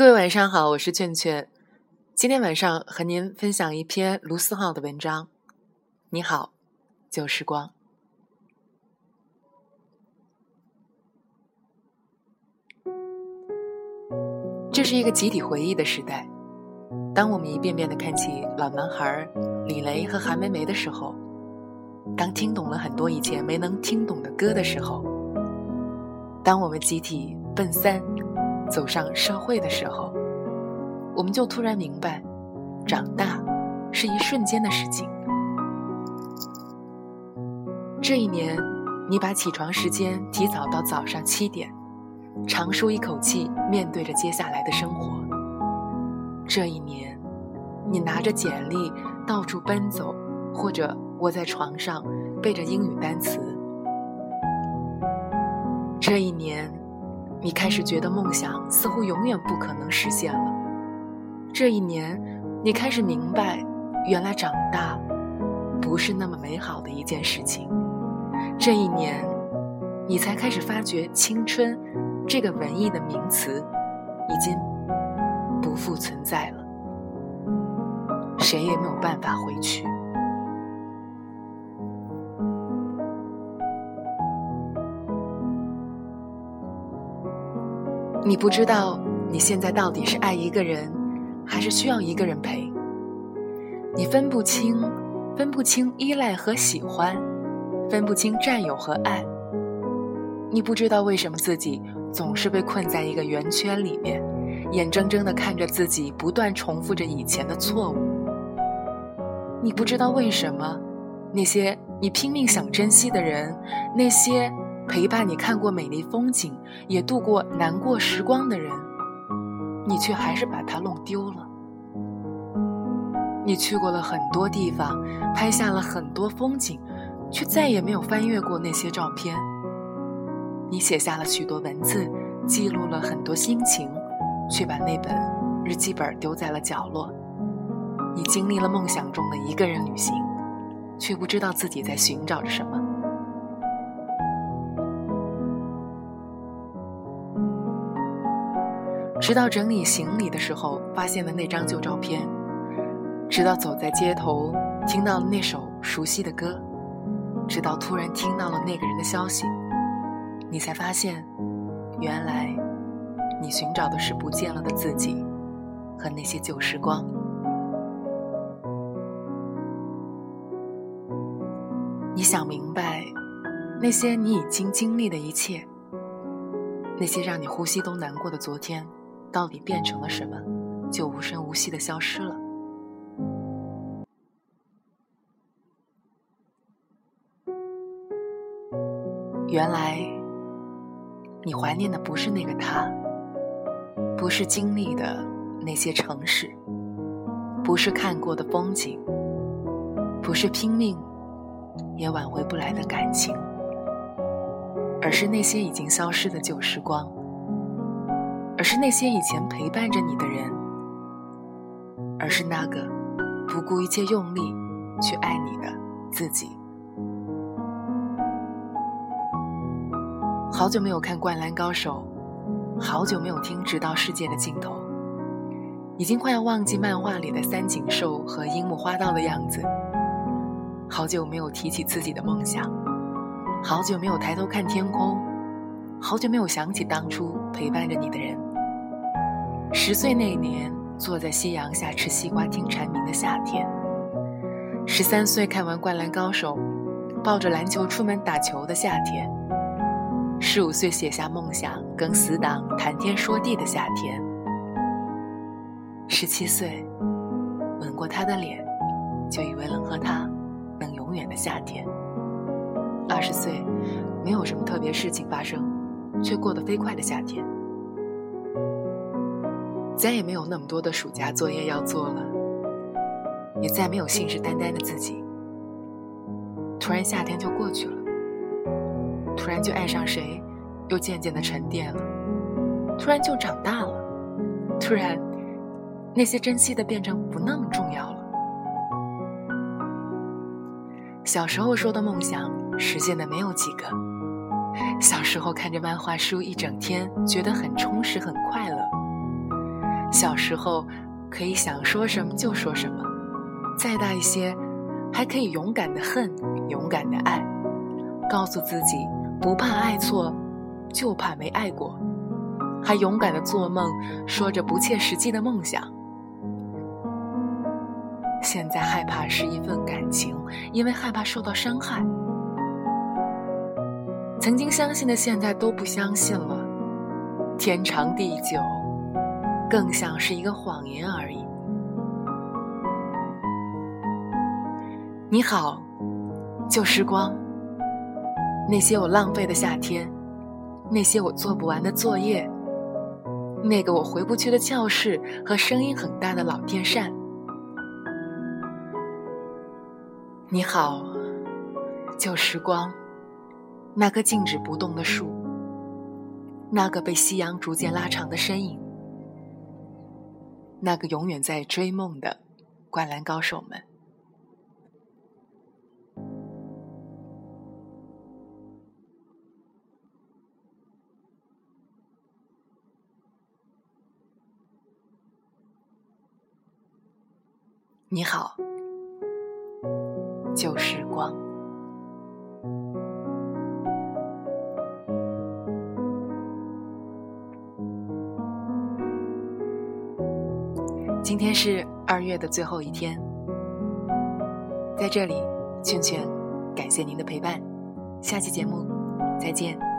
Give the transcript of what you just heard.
各位晚上好，我是劝劝。今天晚上和您分享一篇卢思浩的文章。你好，旧时光。这是一个集体回忆的时代。当我们一遍遍的看起老男孩李雷和韩梅梅的时候，当听懂了很多以前没能听懂的歌的时候，当我们集体奔三。走上社会的时候，我们就突然明白，长大是一瞬间的事情。这一年，你把起床时间提早到早上七点，长舒一口气，面对着接下来的生活。这一年，你拿着简历到处奔走，或者窝在床上背着英语单词。这一年。你开始觉得梦想似乎永远不可能实现了。这一年，你开始明白，原来长大不是那么美好的一件事情。这一年，你才开始发觉青春这个文艺的名词已经不复存在了，谁也没有办法回去。你不知道你现在到底是爱一个人，还是需要一个人陪。你分不清，分不清依赖和喜欢，分不清占有和爱。你不知道为什么自己总是被困在一个圆圈里面，眼睁睁地看着自己不断重复着以前的错误。你不知道为什么那些你拼命想珍惜的人，那些。陪伴你看过美丽风景，也度过难过时光的人，你却还是把它弄丢了。你去过了很多地方，拍下了很多风景，却再也没有翻阅过那些照片。你写下了许多文字，记录了很多心情，却把那本日记本丢在了角落。你经历了梦想中的一个人旅行，却不知道自己在寻找着什么。直到整理行李的时候，发现了那张旧照片；直到走在街头，听到了那首熟悉的歌；直到突然听到了那个人的消息，你才发现，原来，你寻找的是不见了的自己，和那些旧时光。你想明白，那些你已经经历的一切，那些让你呼吸都难过的昨天。到底变成了什么，就无声无息的消失了。原来，你怀念的不是那个他，不是经历的那些城市，不是看过的风景，不是拼命也挽回不来的感情，而是那些已经消失的旧时光。是那些以前陪伴着你的人，而是那个不顾一切用力去爱你的自己。好久没有看《灌篮高手》，好久没有听《直到世界的尽头》，已经快要忘记漫画里的三井寿和樱木花道的样子。好久没有提起自己的梦想，好久没有抬头看天空，好久没有想起当初陪伴着你的人。十岁那年，坐在夕阳下吃西瓜听蝉鸣的夏天；十三岁看完《灌篮高手》，抱着篮球出门打球的夏天；十五岁写下梦想跟死党谈天说地的夏天；十七岁吻过他的脸，就以为能和他能永远的夏天；二十岁没有什么特别事情发生，却过得飞快的夏天。再也没有那么多的暑假作业要做了，也再没有信誓旦旦的自己。突然夏天就过去了，突然就爱上谁，又渐渐的沉淀了，突然就长大了，突然那些珍惜的变成不那么重要了。小时候说的梦想实现的没有几个，小时候看着漫画书一整天，觉得很充实很快乐。小时候可以想说什么就说什么，再大一些，还可以勇敢的恨，勇敢的爱，告诉自己不怕爱错，就怕没爱过，还勇敢的做梦，说着不切实际的梦想。现在害怕是一份感情，因为害怕受到伤害。曾经相信的，现在都不相信了。天长地久，更像是一个谎言而已。你好，旧时光。那些我浪费的夏天，那些我做不完的作业，那个我回不去的教室和声音很大的老电扇。你好，旧时光。那棵静止不动的树，那个被夕阳逐渐拉长的身影，那个永远在追梦的灌篮高手们，你好，旧时光。今天是二月的最后一天，在这里，劝劝，感谢您的陪伴，下期节目再见。